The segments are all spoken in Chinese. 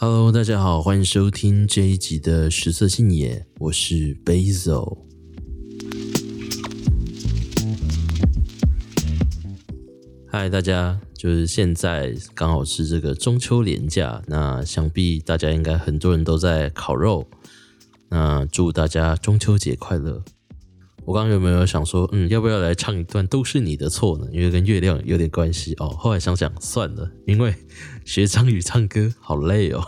Hello，大家好，欢迎收听这一集的食色性也，我是 Basil。嗨，大家，就是现在刚好是这个中秋连假，那想必大家应该很多人都在烤肉，那祝大家中秋节快乐。我刚刚有没有想说，嗯，要不要来唱一段《都是你的错》呢？因为跟月亮有点关系哦。后来想想算了，因为学张宇唱歌好累哦。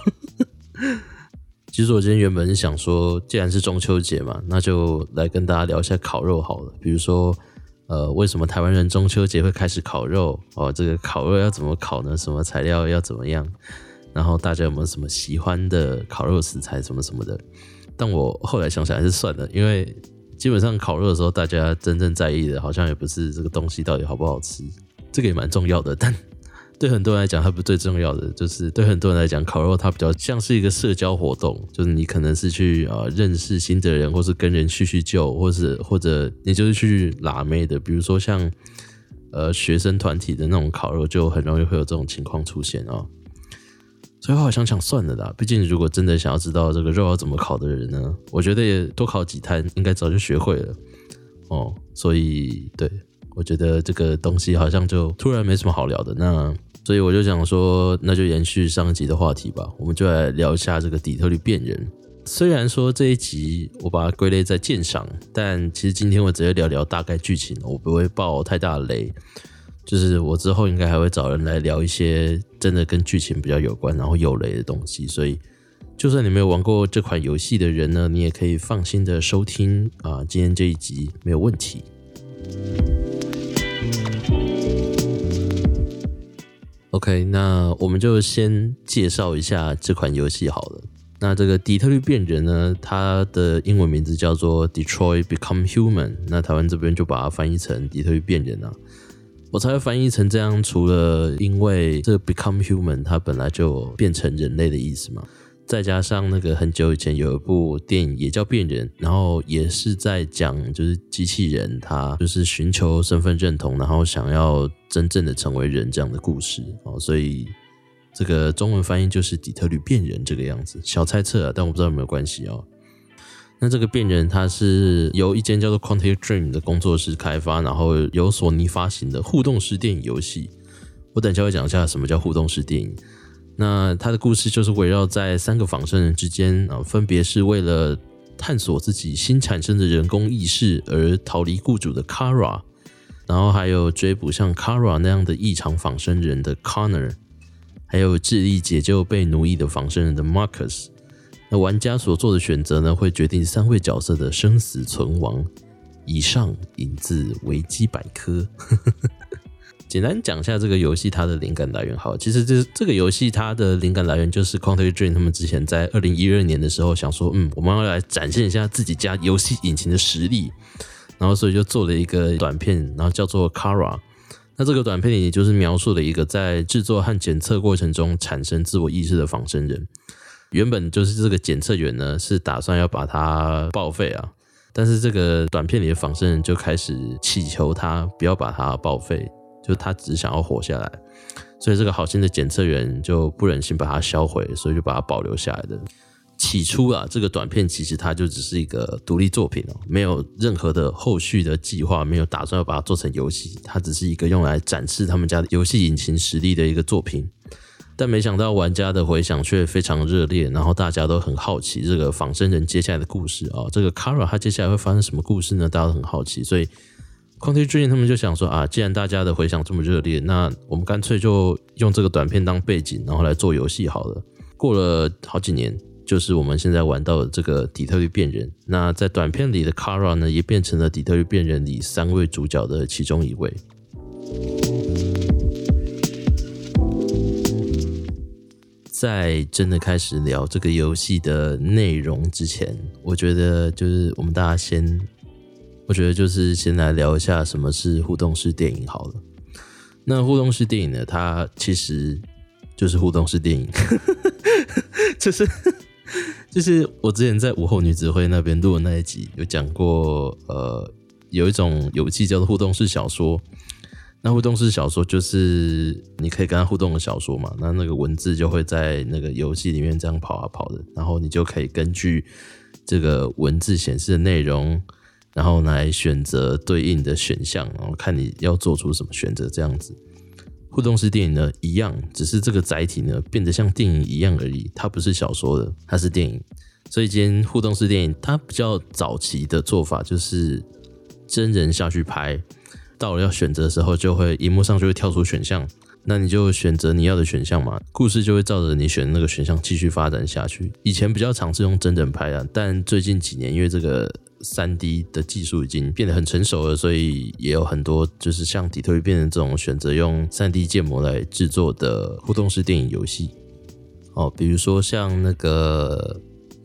其实我今天原本是想说，既然是中秋节嘛，那就来跟大家聊一下烤肉好了。比如说，呃，为什么台湾人中秋节会开始烤肉？哦，这个烤肉要怎么烤呢？什么材料要怎么样？然后大家有没有什么喜欢的烤肉食材什么什么的？但我后来想想还是算了，因为。基本上烤肉的时候，大家真正在意的，好像也不是这个东西到底好不好吃，这个也蛮重要的。但 对很多人来讲，它不是最重要的，就是对很多人来讲，烤肉它比较像是一个社交活动，就是你可能是去啊、呃、认识新的人，或是跟人叙叙旧，或是或者你就是去拉妹的。比如说像呃学生团体的那种烤肉，就很容易会有这种情况出现啊。哦所以后想想算了啦，毕竟如果真的想要知道这个肉要怎么烤的人呢，我觉得也多烤几摊，应该早就学会了哦。所以对，我觉得这个东西好像就突然没什么好聊的。那所以我就想说，那就延续上一集的话题吧，我们就来聊一下这个底特律变人。虽然说这一集我把它归类在鉴赏，但其实今天我直接聊聊大概剧情，我不会爆太大的雷。就是我之后应该还会找人来聊一些真的跟剧情比较有关，然后有雷的东西。所以，就算你没有玩过这款游戏的人呢，你也可以放心的收听啊，今天这一集没有问题。OK，那我们就先介绍一下这款游戏好了。那这个底特律变人呢，它的英文名字叫做 Detroit Become Human，那台湾这边就把它翻译成底特律变人啊。我才会翻译成这样，除了因为这个 become human 它本来就变成人类的意思嘛，再加上那个很久以前有一部电影也叫变人，然后也是在讲就是机器人它就是寻求身份认同，然后想要真正的成为人这样的故事哦，所以这个中文翻译就是底特律变人这个样子，小猜测啊，但我不知道有没有关系哦。那这个病人，它是由一间叫做 Quantic Dream 的工作室开发，然后由索尼发行的互动式电影游戏。我等一下会讲一下什么叫互动式电影。那它的故事就是围绕在三个仿生人之间啊，分别是为了探索自己新产生的人工意识而逃离雇主的 Kara，然后还有追捕像 Kara 那样的异常仿生人的 Connor，还有致力解救被奴役的仿生人的 Marcus。那玩家所做的选择呢，会决定三位角色的生死存亡。以上引自维基百科。简单讲一下这个游戏它的灵感来源。好，其实这这个游戏它的灵感来源就是 Quantic Dream 他们之前在二零一二年的时候想说，嗯，我们要来展现一下自己家游戏引擎的实力，然后所以就做了一个短片，然后叫做 Kara。那这个短片里就是描述了一个在制作和检测过程中产生自我意识的仿生人。原本就是这个检测员呢，是打算要把它报废啊，但是这个短片里的仿生人就开始祈求他不要把它报废，就他只想要活下来，所以这个好心的检测员就不忍心把它销毁，所以就把它保留下来的。起初啊，这个短片其实它就只是一个独立作品哦，没有任何的后续的计划，没有打算要把它做成游戏，它只是一个用来展示他们家的游戏引擎实力的一个作品。但没想到玩家的回响却非常热烈，然后大家都很好奇这个仿生人接下来的故事啊，这个 Kara 他接下来会发生什么故事呢？大家都很好奇，所以 Quantic Dream 他们就想说啊，既然大家的回响这么热烈，那我们干脆就用这个短片当背景，然后来做游戏好了。过了好几年，就是我们现在玩到的这个底特律变人。那在短片里的 Kara 呢，也变成了底特律变人里三位主角的其中一位。在真的开始聊这个游戏的内容之前，我觉得就是我们大家先，我觉得就是先来聊一下什么是互动式电影好了。那互动式电影呢，它其实就是互动式电影，就是就是我之前在午后女子会那边录的那一集有讲过，呃，有一种游戏叫做互动式小说。那互动式小说就是你可以跟他互动的小说嘛，那那个文字就会在那个游戏里面这样跑啊跑的，然后你就可以根据这个文字显示的内容，然后来选择对应的选项，然后看你要做出什么选择，这样子。互动式电影呢，一样，只是这个载体呢变得像电影一样而已，它不是小说的，它是电影。所以今天互动式电影，它比较早期的做法就是真人下去拍，到了要选择的时候，就会荧幕上就会跳出选项，那你就选择你要的选项嘛，故事就会照着你选的那个选项继续发展下去。以前比较常是用真人拍啊，但最近几年因为这个。三 D 的技术已经变得很成熟了，所以也有很多就是像底特律变人这种选择用三 D 建模来制作的互动式电影游戏。哦，比如说像那个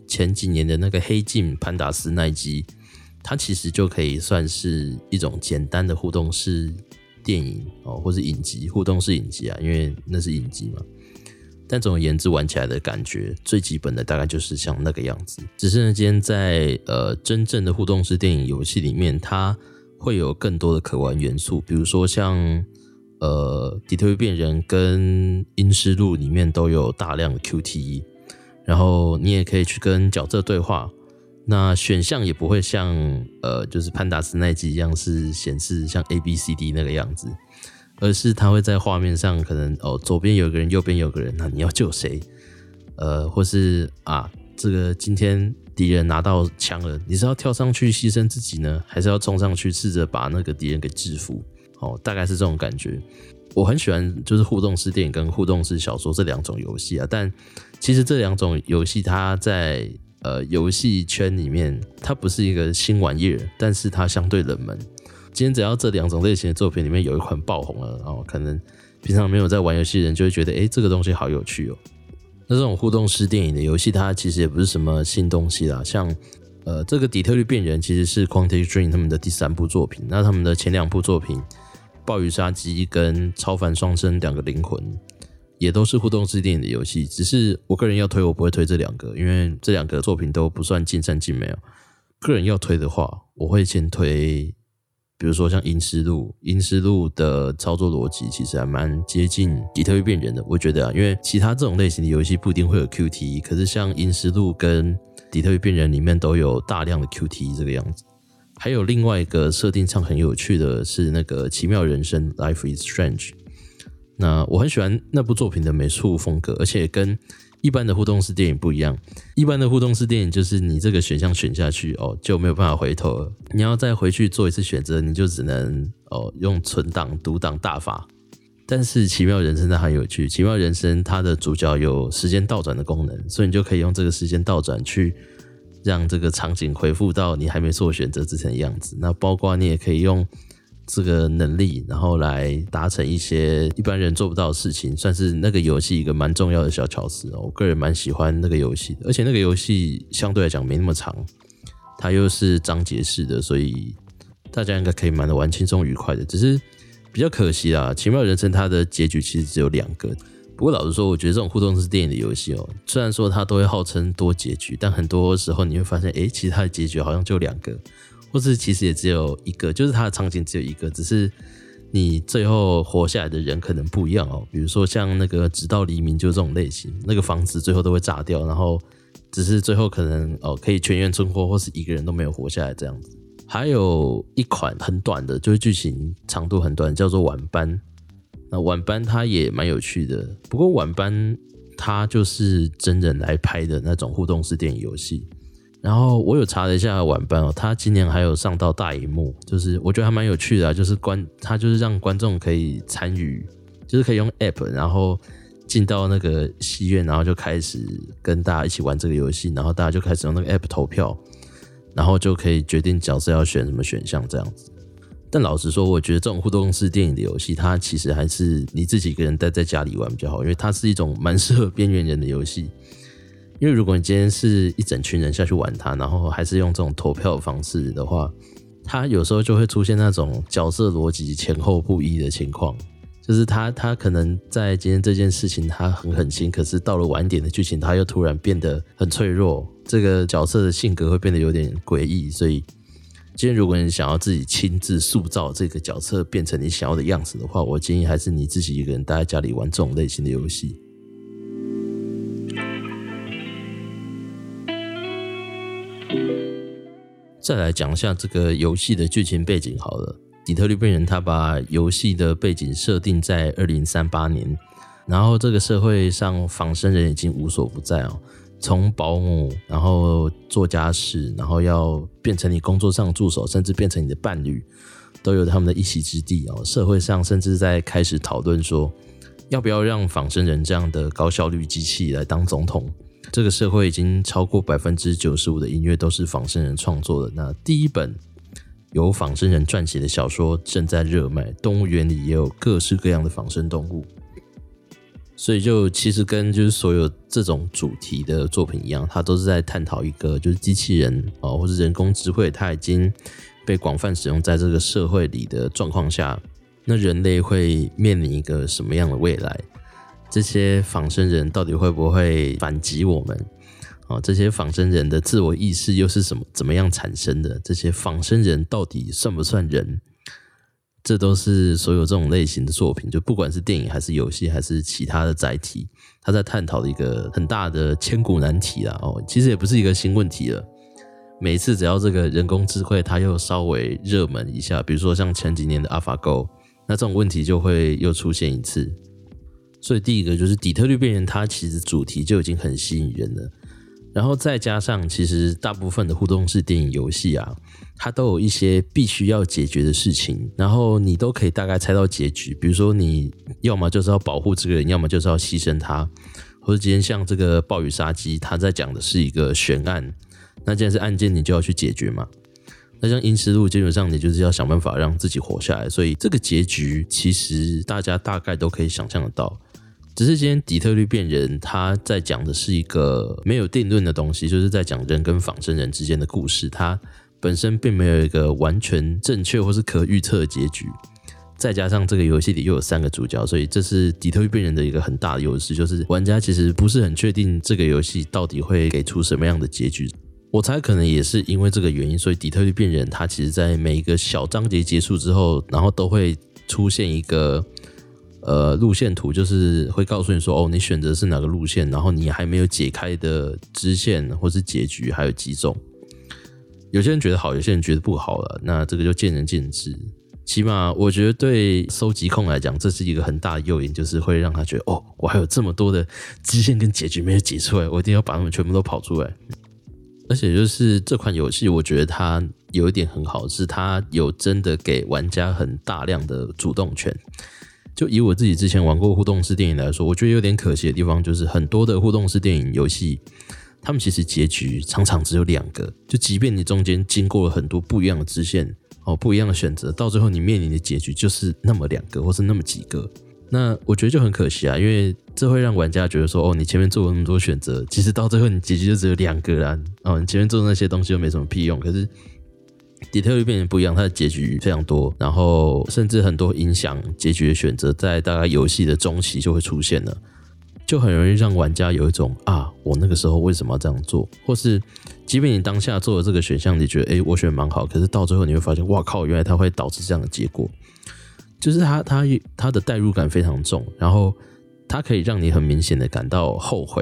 前几年的那个《黑镜：潘达斯奈基》，它其实就可以算是一种简单的互动式电影哦，或是影集，互动式影集啊，因为那是影集嘛。但总而言之，玩起来的感觉最基本的大概就是像那个样子。只是呢，今天在呃真正的互动式电影游戏里面，它会有更多的可玩元素，比如说像呃《底特律变人》跟《阴尸路》里面都有大量的 QTE，然后你也可以去跟角色对话。那选项也不会像呃就是潘达斯奈基一样是显示像 A B C D 那个样子。而是他会在画面上，可能哦，左边有个人，右边有个人，那你要救谁？呃，或是啊，这个今天敌人拿到枪了，你是要跳上去牺牲自己呢，还是要冲上去试着把那个敌人给制服？哦，大概是这种感觉。我很喜欢就是互动式电影跟互动式小说这两种游戏啊，但其实这两种游戏它在呃游戏圈里面，它不是一个新玩意儿，但是它相对冷门。今天只要这两种类型的作品里面有一款爆红了，然后可能平常没有在玩游戏的人就会觉得，哎，这个东西好有趣哦。那这种互动式电影的游戏，它其实也不是什么新东西啦。像呃，这个《底特律变人》其实是 Quantic Dream 他们的第三部作品。那他们的前两部作品《暴雨杀机》跟《超凡双生两个灵魂》也都是互动式电影的游戏。只是我个人要推，我不会推这两个，因为这两个作品都不算尽善尽美哦。个人要推的话，我会先推。比如说像《阴尸路》，《阴尸路》的操作逻辑其实还蛮接近《底特律变人》的，我觉得啊，因为其他这种类型的游戏不一定会有 QTE，可是像《阴尸路》跟《底特律变人》里面都有大量的 QTE 这个样子。还有另外一个设定上很有趣的是那个《奇妙人生》（Life is Strange），那我很喜欢那部作品的美术风格，而且跟一般的互动式电影不一样，一般的互动式电影就是你这个选项选下去哦，就没有办法回头了。你要再回去做一次选择，你就只能哦用存档读档大法。但是奇妙人生它很有趣，奇妙人生它的主角有时间倒转的功能，所以你就可以用这个时间倒转去让这个场景回复到你还没做选择之前的样子。那包括你也可以用。这个能力，然后来达成一些一般人做不到的事情，算是那个游戏一个蛮重要的小巧思哦。我个人蛮喜欢那个游戏的，而且那个游戏相对来讲没那么长，它又是章节式的，所以大家应该可以蛮的玩轻松愉快的。只是比较可惜啦，《奇妙人生》它的结局其实只有两个。不过老实说，我觉得这种互动式电影的游戏哦，虽然说它都会号称多结局，但很多时候你会发现，诶，其实它的结局好像就两个。或是其实也只有一个，就是它的场景只有一个，只是你最后活下来的人可能不一样哦。比如说像那个《直到黎明》就这种类型，那个房子最后都会炸掉，然后只是最后可能哦可以全员存活，或是一个人都没有活下来这样子。还有一款很短的，就是剧情长度很短，叫做《晚班》。那《晚班》它也蛮有趣的，不过《晚班》它就是真人来拍的那种互动式电影游戏。然后我有查了一下晚班哦，他今年还有上到大荧幕，就是我觉得还蛮有趣的啊，就是观他就是让观众可以参与，就是可以用 app，然后进到那个戏院，然后就开始跟大家一起玩这个游戏，然后大家就开始用那个 app 投票，然后就可以决定角色要选什么选项这样子。但老实说，我觉得这种互动式电影的游戏，它其实还是你自己一个人待在家里玩比较好，因为它是一种蛮适合边缘人的游戏。因为如果你今天是一整群人下去玩它，然后还是用这种投票的方式的话，它有时候就会出现那种角色逻辑前后不一的情况。就是他他可能在今天这件事情他很狠心，可是到了晚点的剧情，他又突然变得很脆弱。这个角色的性格会变得有点诡异，所以今天如果你想要自己亲自塑造这个角色变成你想要的样子的话，我建议还是你自己一个人待在家里玩这种类型的游戏。再来讲一下这个游戏的剧情背景好了。底特律变人他把游戏的背景设定在二零三八年，然后这个社会上仿生人已经无所不在哦，从保姆，然后做家事，然后要变成你工作上助手，甚至变成你的伴侣，都有他们的一席之地哦。社会上甚至在开始讨论说，要不要让仿生人这样的高效率机器来当总统。这个社会已经超过百分之九十五的音乐都是仿生人创作的。那第一本由仿生人撰写的小说正在热卖，动物园里也有各式各样的仿生动物。所以就其实跟就是所有这种主题的作品一样，它都是在探讨一个就是机器人啊，或是人工智慧，它已经被广泛使用在这个社会里的状况下，那人类会面临一个什么样的未来？这些仿生人到底会不会反击我们？哦，这些仿生人的自我意识又是什么？怎么样产生的？这些仿生人到底算不算人？这都是所有这种类型的作品，就不管是电影还是游戏还是其他的载体，他在探讨的一个很大的千古难题啦。哦，其实也不是一个新问题了。每次只要这个人工智慧它又稍微热门一下，比如说像前几年的 AlphaGo，那这种问题就会又出现一次。所以第一个就是底特律变人，它其实主题就已经很吸引人了。然后再加上，其实大部分的互动式电影游戏啊，它都有一些必须要解决的事情，然后你都可以大概猜到结局。比如说，你要么就是要保护这个人，要么就是要牺牲他，或者今天像这个暴雨杀机，它在讲的是一个悬案，那既然是案件，你就要去解决嘛。那像《阴尸路》，基本上你就是要想办法让自己活下来，所以这个结局其实大家大概都可以想象得到。只是今天底特律变人，他在讲的是一个没有定论的东西，就是在讲人跟仿生人之间的故事。它本身并没有一个完全正确或是可预测的结局。再加上这个游戏里又有三个主角，所以这是底特律变人的一个很大的优势，就是玩家其实不是很确定这个游戏到底会给出什么样的结局。我猜可能也是因为这个原因，所以底特律变人它其实在每一个小章节结束之后，然后都会出现一个。呃，路线图就是会告诉你说，哦，你选择是哪个路线，然后你还没有解开的支线或是结局还有几种。有些人觉得好，有些人觉得不好了，那这个就见仁见智。起码我觉得对收集控来讲，这是一个很大的诱因，就是会让他觉得，哦，我还有这么多的支线跟结局没有解出来，我一定要把它们全部都跑出来。而且就是这款游戏，我觉得它有一点很好，是它有真的给玩家很大量的主动权。就以我自己之前玩过互动式电影来说，我觉得有点可惜的地方就是很多的互动式电影游戏，他们其实结局常常只有两个。就即便你中间经过了很多不一样的支线哦，不一样的选择，到最后你面临的结局就是那么两个，或是那么几个。那我觉得就很可惜啊，因为这会让玩家觉得说，哦，你前面做了那么多选择，其实到最后你结局就只有两个啦。哦，你前面做的那些东西又没什么屁用。可是。底特律变成不一样，它的结局非常多，然后甚至很多影响结局的选择，在大概游戏的中期就会出现了，就很容易让玩家有一种啊，我那个时候为什么要这样做？或是，即便你当下做的这个选项，你觉得诶，我选蛮好，可是到最后你会发现，哇靠，原来它会导致这样的结果，就是它它它的代入感非常重，然后它可以让你很明显的感到后悔，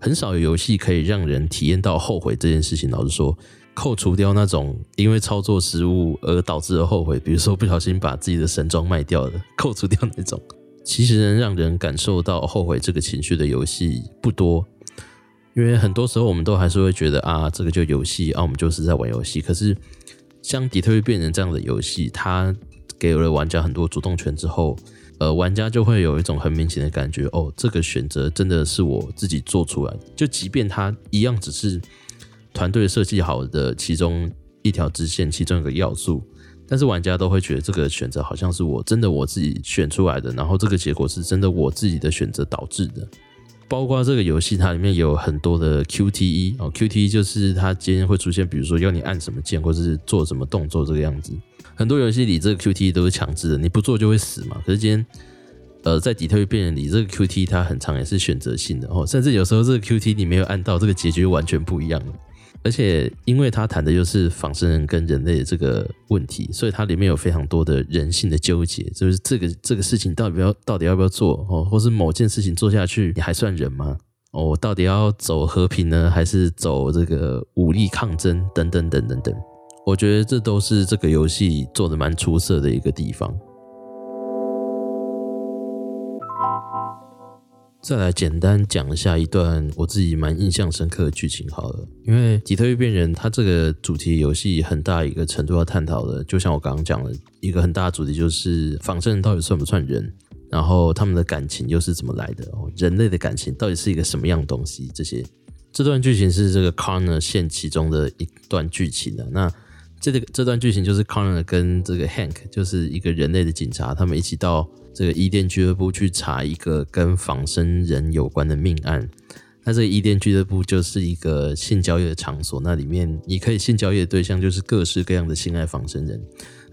很少有游戏可以让人体验到后悔这件事情。老实说。扣除掉那种因为操作失误而导致的后悔，比如说不小心把自己的神装卖掉的，扣除掉那种，其实能让人感受到后悔这个情绪的游戏不多。因为很多时候我们都还是会觉得啊，这个就游戏啊，我们就是在玩游戏。可是像底特律变人这样的游戏，它给了玩家很多主动权之后，呃，玩家就会有一种很明显的感觉，哦，这个选择真的是我自己做出来的，就即便它一样只是。团队设计好的其中一条支线，其中一个要素，但是玩家都会觉得这个选择好像是我真的我自己选出来的，然后这个结果是真的我自己的选择导致的。包括这个游戏，它里面有很多的 QTE 哦，QTE 就是它今天会出现，比如说要你按什么键或者是做什么动作这个样子。很多游戏里这个 QTE 都是强制的，你不做就会死嘛。可是今天，呃，在底特律变人里，这个 QTE 它很长也是选择性的哦，甚至有时候这个 QTE 你没有按到，这个结局完全不一样。而且因为它谈的就是仿生人跟人类的这个问题，所以它里面有非常多的人性的纠结，就是这个这个事情到底要到底要不要做哦，或是某件事情做下去，你还算人吗？哦，到底要走和平呢，还是走这个武力抗争？等等等等等，我觉得这都是这个游戏做的蛮出色的一个地方。再来简单讲一下一段我自己蛮印象深刻的剧情好了，因为《底特律变人》它这个主题游戏很大一个程度要探讨的，就像我刚刚讲的，一个很大的主题就是仿生人到底算不算人，然后他们的感情又是怎么来的？人类的感情到底是一个什么样东西？这些这段剧情是这个 Connor 线其中的一段剧情的。那这个这段剧情就是 Connor 跟这个 Hank 就是一个人类的警察，他们一起到。这个伊甸俱乐部去查一个跟仿生人有关的命案，那这个伊甸俱乐部就是一个性交易的场所，那里面你可以性交易的对象就是各式各样的性爱仿生人。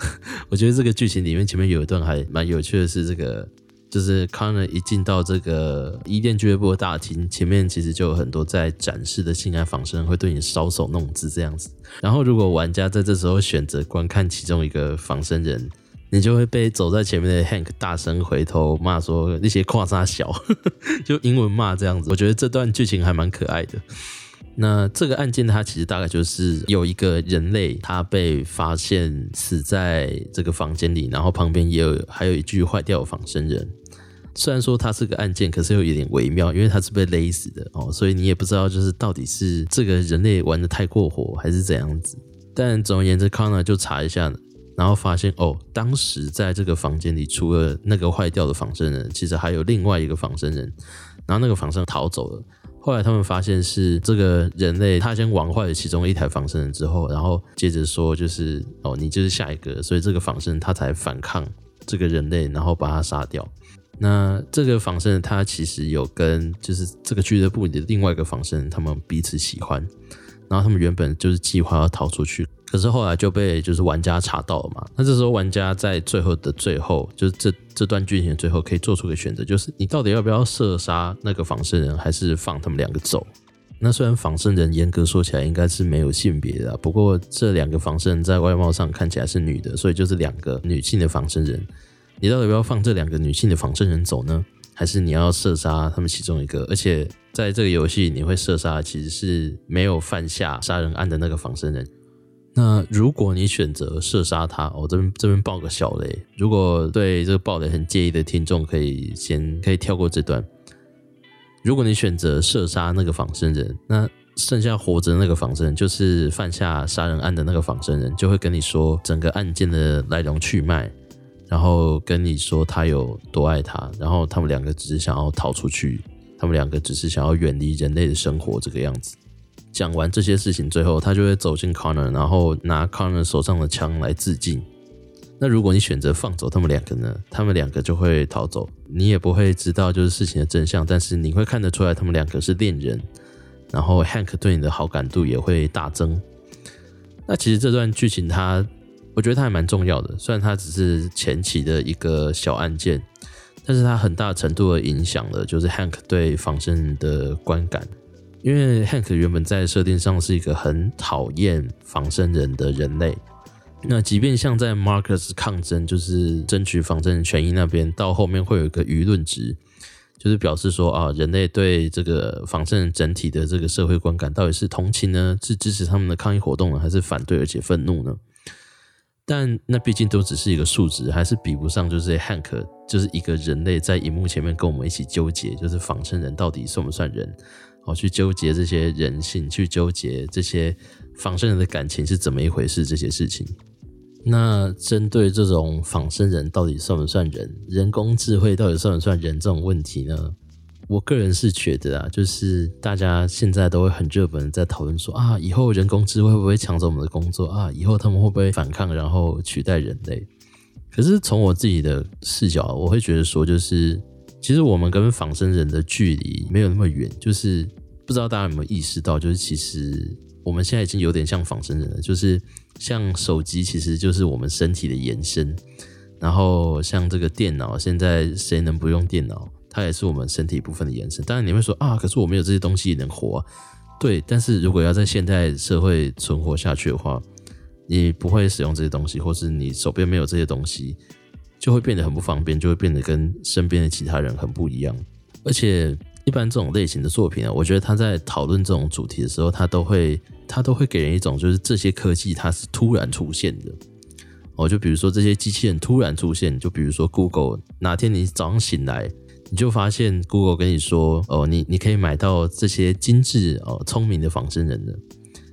我觉得这个剧情里面前面有一段还蛮有趣的是，这个就是康纳一进到这个伊甸俱乐部的大厅，前面其实就有很多在展示的性爱仿生会对你搔首弄姿这样子。然后如果玩家在这时候选择观看其中一个仿生人，你就会被走在前面的 Hank 大声回头骂说那些夸杀小，就英文骂这样子。我觉得这段剧情还蛮可爱的。那这个案件它其实大概就是有一个人类，他被发现死在这个房间里，然后旁边也有还有一具坏掉的仿生人。虽然说它是个案件，可是又有点微妙，因为他是被勒死的哦，所以你也不知道就是到底是这个人类玩的太过火还是怎样子。但总而言之，Connor 就查一下。然后发现哦，当时在这个房间里，除了那个坏掉的仿生人，其实还有另外一个仿生人。然后那个仿生逃走了。后来他们发现是这个人类，他先玩坏了其中一台仿生人之后，然后接着说就是哦，你就是下一个，所以这个仿生人他才反抗这个人类，然后把他杀掉。那这个仿生人他其实有跟就是这个俱乐部里的另外一个仿生人，他们彼此喜欢，然后他们原本就是计划要逃出去。可是后来就被就是玩家查到了嘛，那这时候玩家在最后的最后，就是这这段剧情的最后可以做出个选择，就是你到底要不要射杀那个仿生人，还是放他们两个走？那虽然仿生人严格说起来应该是没有性别的，不过这两个仿生人在外貌上看起来是女的，所以就是两个女性的仿生人。你到底要不要放这两个女性的仿生人走呢？还是你要射杀他们其中一个？而且在这个游戏你会射杀其实是没有犯下杀人案的那个仿生人。那如果你选择射杀他，我这边这边爆个小雷。如果对这个爆雷很介意的听众，可以先可以跳过这段。如果你选择射杀那个仿生人，那剩下活着的那个仿生人，就是犯下杀人案的那个仿生人，就会跟你说整个案件的来龙去脉，然后跟你说他有多爱他，然后他们两个只是想要逃出去，他们两个只是想要远离人类的生活这个样子。讲完这些事情，最后他就会走进 Connor，然后拿 Connor 手上的枪来自尽。那如果你选择放走他们两个呢？他们两个就会逃走，你也不会知道就是事情的真相，但是你会看得出来他们两个是恋人。然后 Hank 对你的好感度也会大增。那其实这段剧情它，我觉得它还蛮重要的，虽然它只是前期的一个小案件，但是它很大程度的影响了就是 Hank 对仿生人的观感。因为 Hank 原本在设定上是一个很讨厌仿生人的人类，那即便像在 Marcus 抗争，就是争取仿生人权益那边，到后面会有一个舆论值，就是表示说啊，人类对这个仿生人整体的这个社会观感到底是同情呢，是支持他们的抗议活动呢，还是反对而且愤怒呢？但那毕竟都只是一个数值，还是比不上就是 Hank 就是一个人类在荧幕前面跟我们一起纠结，就是仿生人到底算不算人？哦，去纠结这些人性，去纠结这些仿生人的感情是怎么一回事？这些事情。那针对这种仿生人到底算不算人，人工智慧到底算不算人这种问题呢？我个人是觉得啊，就是大家现在都会很热门在讨论说啊，以后人工智慧会不会抢走我们的工作啊？以后他们会不会反抗，然后取代人类？可是从我自己的视角，我会觉得说，就是。其实我们跟仿生人的距离没有那么远，就是不知道大家有没有意识到，就是其实我们现在已经有点像仿生人了，就是像手机其实就是我们身体的延伸，然后像这个电脑，现在谁能不用电脑？它也是我们身体部分的延伸。当然你会说啊，可是我没有这些东西也能活啊。对，但是如果要在现代社会存活下去的话，你不会使用这些东西，或是你手边没有这些东西，就会变得很不方便，就会变得跟身边的其他人很不一样。而且，一般这种类型的作品啊，我觉得他在讨论这种主题的时候，他都会他都会给人一种就是这些科技它是突然出现的。哦，就比如说这些机器人突然出现，就比如说 Google 哪天你早上醒来，你就发现 Google 跟你说，哦，你你可以买到这些精致哦聪明的仿生人的。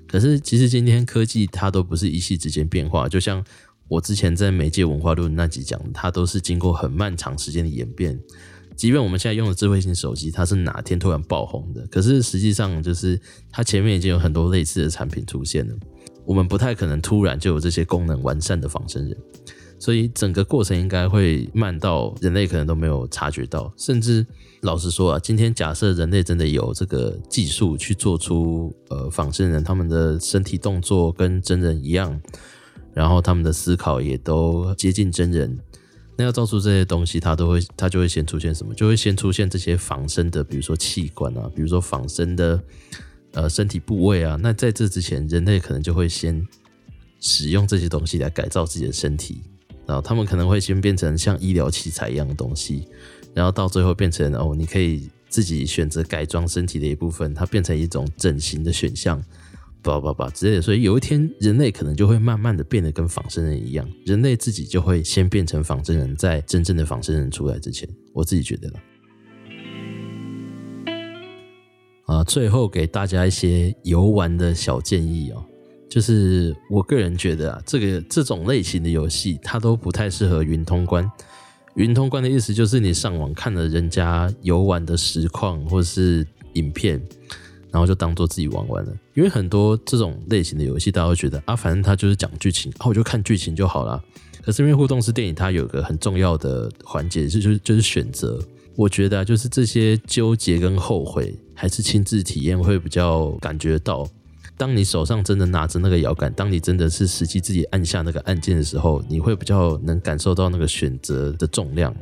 可是其实今天科技它都不是一夕之间变化，就像我之前在媒介文化论那集讲，它都是经过很漫长时间的演变。即便我们现在用的智慧型手机，它是哪天突然爆红的，可是实际上就是它前面已经有很多类似的产品出现了。我们不太可能突然就有这些功能完善的仿生人，所以整个过程应该会慢到人类可能都没有察觉到。甚至老实说啊，今天假设人类真的有这个技术去做出呃仿生人，他们的身体动作跟真人一样，然后他们的思考也都接近真人，那要造出这些东西，它都会它就会先出现什么？就会先出现这些仿生的，比如说器官啊，比如说仿生的。呃，身体部位啊，那在这之前，人类可能就会先使用这些东西来改造自己的身体，然后他们可能会先变成像医疗器材一样的东西，然后到最后变成哦，你可以自己选择改装身体的一部分，它变成一种整形的选项，叭叭叭之类的。所以有一天，人类可能就会慢慢的变得跟仿生人一样，人类自己就会先变成仿生人，在真正的仿生人出来之前，我自己觉得。啊，最后给大家一些游玩的小建议哦，就是我个人觉得啊，这个这种类型的游戏它都不太适合云通关。云通关的意思就是你上网看了人家游玩的实况或是影片，然后就当做自己玩完了。因为很多这种类型的游戏，大家会觉得啊，反正它就是讲剧情，啊，我就看剧情就好了。可是因为互动式电影，它有个很重要的环节，就是就是选择。我觉得啊，就是这些纠结跟后悔，还是亲自体验会比较感觉到。当你手上真的拿着那个摇杆，当你真的是实际自己按下那个按键的时候，你会比较能感受到那个选择的重量，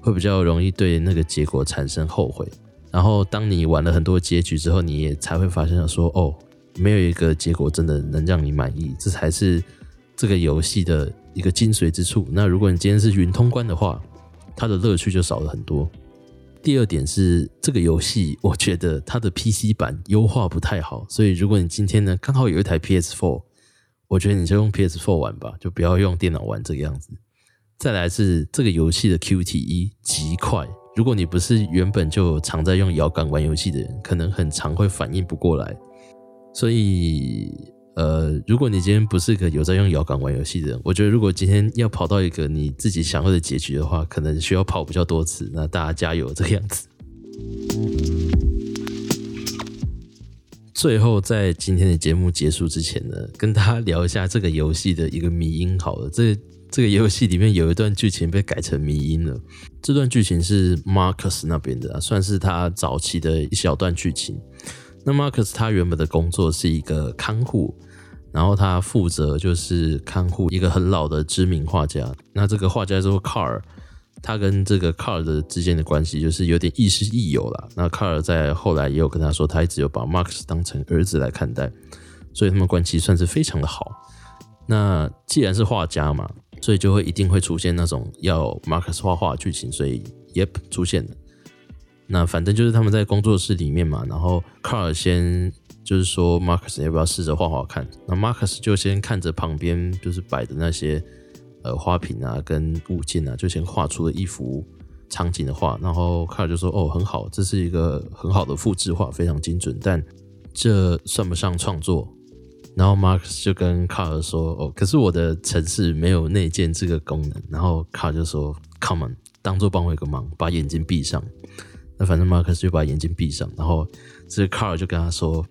会比较容易对那个结果产生后悔。然后，当你玩了很多结局之后，你也才会发现说，哦，没有一个结果真的能让你满意，这才是这个游戏的一个精髓之处。那如果你今天是云通关的话，它的乐趣就少了很多。第二点是这个游戏，我觉得它的 PC 版优化不太好，所以如果你今天呢刚好有一台 PS4，我觉得你就用 PS4 玩吧，就不要用电脑玩这个样子。再来是这个游戏的 QTE 极快，如果你不是原本就常在用摇杆玩游戏的人，可能很常会反应不过来，所以。呃，如果你今天不是个有在用摇杆玩游戏的人，我觉得如果今天要跑到一个你自己想要的结局的话，可能需要跑比较多次。那大家加油，这个样子。最后，在今天的节目结束之前呢，跟大家聊一下这个游戏的一个迷因。好了，这这个游戏里面有一段剧情被改成迷音了。这段剧情是 Marcus 那边的，算是他早期的一小段剧情。那 Marcus 他原本的工作是一个看护。然后他负责就是看护一个很老的知名画家。那这个画家叫做 Carl，他跟这个 Carl 的之间的关系就是有点亦师亦友啦。那 Carl 在后来也有跟他说，他一直有把 Marcus 当成儿子来看待，所以他们关系算是非常的好。那既然是画家嘛，所以就会一定会出现那种要 Marcus 画画的剧情，所以 Yep 出现了。那反正就是他们在工作室里面嘛，然后 Carl 先。就是说，Marcus 要不要试着画画看？那 Marcus 就先看着旁边就是摆的那些呃花瓶啊跟物件啊，就先画出了一幅场景的画。然后卡尔就说：“哦，很好，这是一个很好的复制画，非常精准，但这算不上创作。”然后 Mark 就跟卡尔说：“哦，可是我的城市没有内建这个功能。”然后卡尔就说：“Come on，当做帮我一个忙，把眼睛闭上。”那反正 Marcus 就把眼睛闭上，然后这个 Carl 就跟他说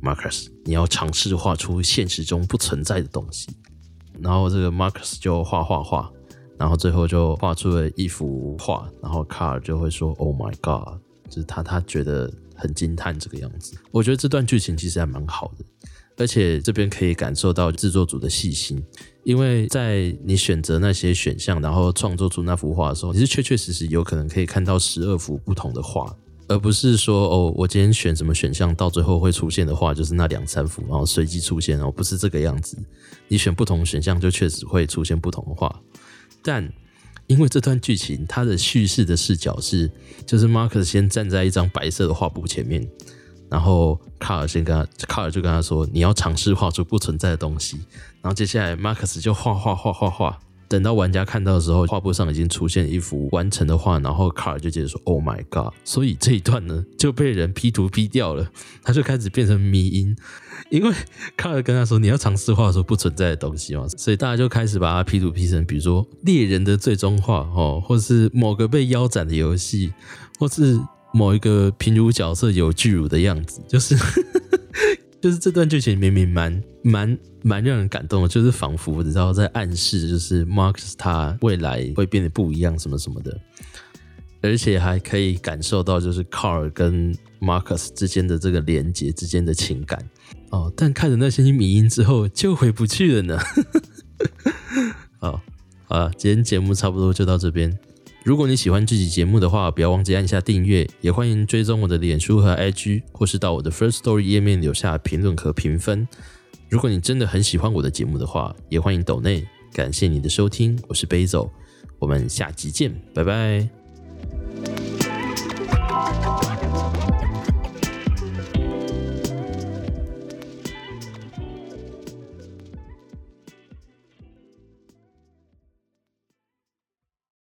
：“Marcus，你要尝试画出现实中不存在的东西。”然后这个 Marcus 就画画画，然后最后就画出了一幅画，然后 Carl 就会说：“Oh my God！” 就是他他觉得很惊叹这个样子。我觉得这段剧情其实还蛮好的。而且这边可以感受到制作组的细心，因为在你选择那些选项，然后创作出那幅画的时候，你是确确实实有可能可以看到十二幅不同的画，而不是说哦，我今天选什么选项，到最后会出现的话就是那两三幅，然后随机出现哦，不是这个样子。你选不同选项，就确实会出现不同的画。但因为这段剧情，它的叙事的视角是，就是 Marcus 先站在一张白色的画布前面，然后卡尔先跟他，卡尔就跟他说：“你要尝试画出不存在的东西。”然后接下来马克思就画画画画画。等到玩家看到的时候，画布上已经出现一幅完成的画，然后卡尔就接着说：“Oh my god！” 所以这一段呢就被人 P 图 P 掉了，他就开始变成迷因，因为卡尔跟他说：“你要尝试画出不存在的东西嘛。”所以大家就开始把它 P 图 P 成，比如说猎人的最终画哦，或是某个被腰斩的游戏，或是某一个平乳角色有巨乳的样子，就是。就是这段剧情明明蛮蛮蛮让人感动的，就是仿佛你知道在暗示，就是 Marcus 他未来会变得不一样什么什么的，而且还可以感受到就是 Carl 跟 Marcus 之间的这个连接之间的情感哦。但看着那些迷因之后就回不去了呢。好，好了，今天节目差不多就到这边。如果你喜欢这期节目的话，不要忘记按下订阅，也欢迎追踪我的脸书和 IG，或是到我的 First Story 页面留下评论和评分。如果你真的很喜欢我的节目的话，也欢迎抖内。感谢你的收听，我是 Basil，我们下集见，拜拜。